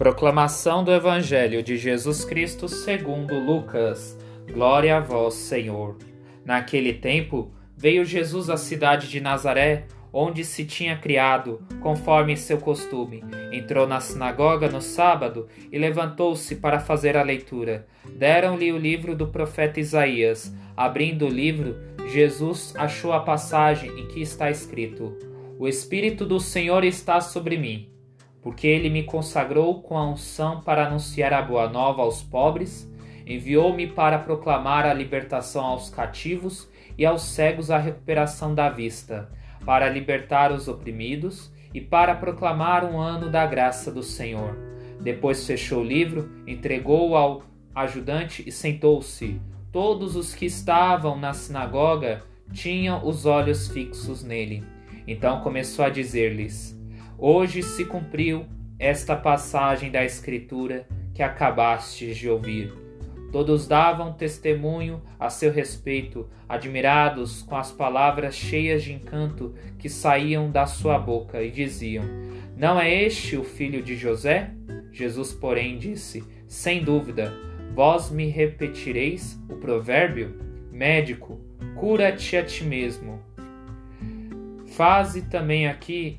Proclamação do Evangelho de Jesus Cristo segundo Lucas. Glória a vós, Senhor. Naquele tempo, veio Jesus à cidade de Nazaré, onde se tinha criado, conforme seu costume. Entrou na sinagoga no sábado e levantou-se para fazer a leitura. Deram-lhe o livro do profeta Isaías. Abrindo o livro, Jesus achou a passagem em que está escrito: O Espírito do Senhor está sobre mim porque ele me consagrou com a unção para anunciar a boa nova aos pobres, enviou-me para proclamar a libertação aos cativos e aos cegos a recuperação da vista, para libertar os oprimidos e para proclamar um ano da graça do Senhor. Depois fechou o livro, entregou-o ao ajudante e sentou-se. Todos os que estavam na sinagoga tinham os olhos fixos nele. Então começou a dizer-lhes: Hoje se cumpriu esta passagem da Escritura que acabastes de ouvir. Todos davam testemunho a seu respeito, admirados com as palavras cheias de encanto que saíam da sua boca, e diziam: Não é este o filho de José? Jesus, porém, disse: Sem dúvida, vós me repetireis o provérbio: Médico, cura-te a ti mesmo. Faze também aqui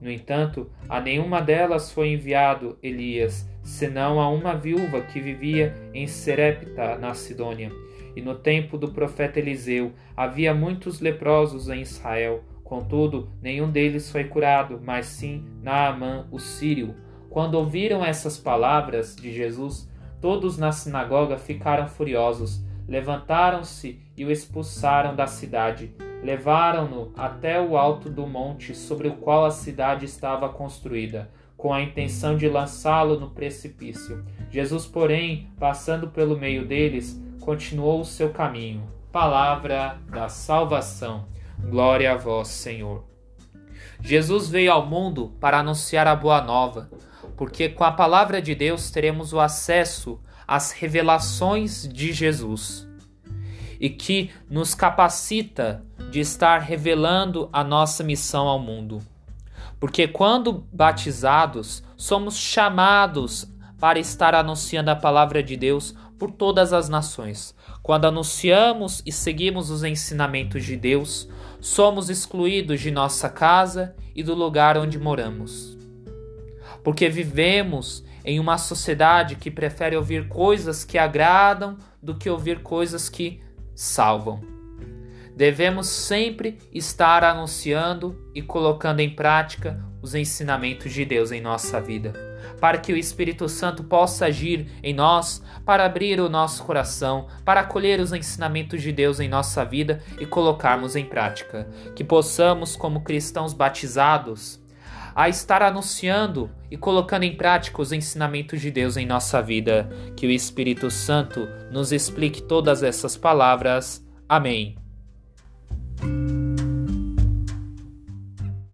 no entanto, a nenhuma delas foi enviado Elias, senão a uma viúva que vivia em Serepta, na Sidônia. E no tempo do profeta Eliseu havia muitos leprosos em Israel. Contudo, nenhum deles foi curado, mas sim Naamã, o sírio. Quando ouviram essas palavras de Jesus, todos na sinagoga ficaram furiosos, levantaram-se e o expulsaram da cidade Levaram-no até o alto do monte sobre o qual a cidade estava construída, com a intenção de lançá-lo no precipício. Jesus, porém, passando pelo meio deles, continuou o seu caminho. Palavra da salvação. Glória a vós, Senhor. Jesus veio ao mundo para anunciar a boa nova, porque com a palavra de Deus teremos o acesso às revelações de Jesus e que nos capacita de estar revelando a nossa missão ao mundo. Porque quando batizados, somos chamados para estar anunciando a palavra de Deus por todas as nações. Quando anunciamos e seguimos os ensinamentos de Deus, somos excluídos de nossa casa e do lugar onde moramos. Porque vivemos em uma sociedade que prefere ouvir coisas que agradam do que ouvir coisas que salvam. Devemos sempre estar anunciando e colocando em prática os ensinamentos de Deus em nossa vida, para que o Espírito Santo possa agir em nós, para abrir o nosso coração, para acolher os ensinamentos de Deus em nossa vida e colocarmos em prática. Que possamos, como cristãos batizados, a estar anunciando e colocando em prática os ensinamentos de Deus em nossa vida. Que o Espírito Santo nos explique todas essas palavras. Amém.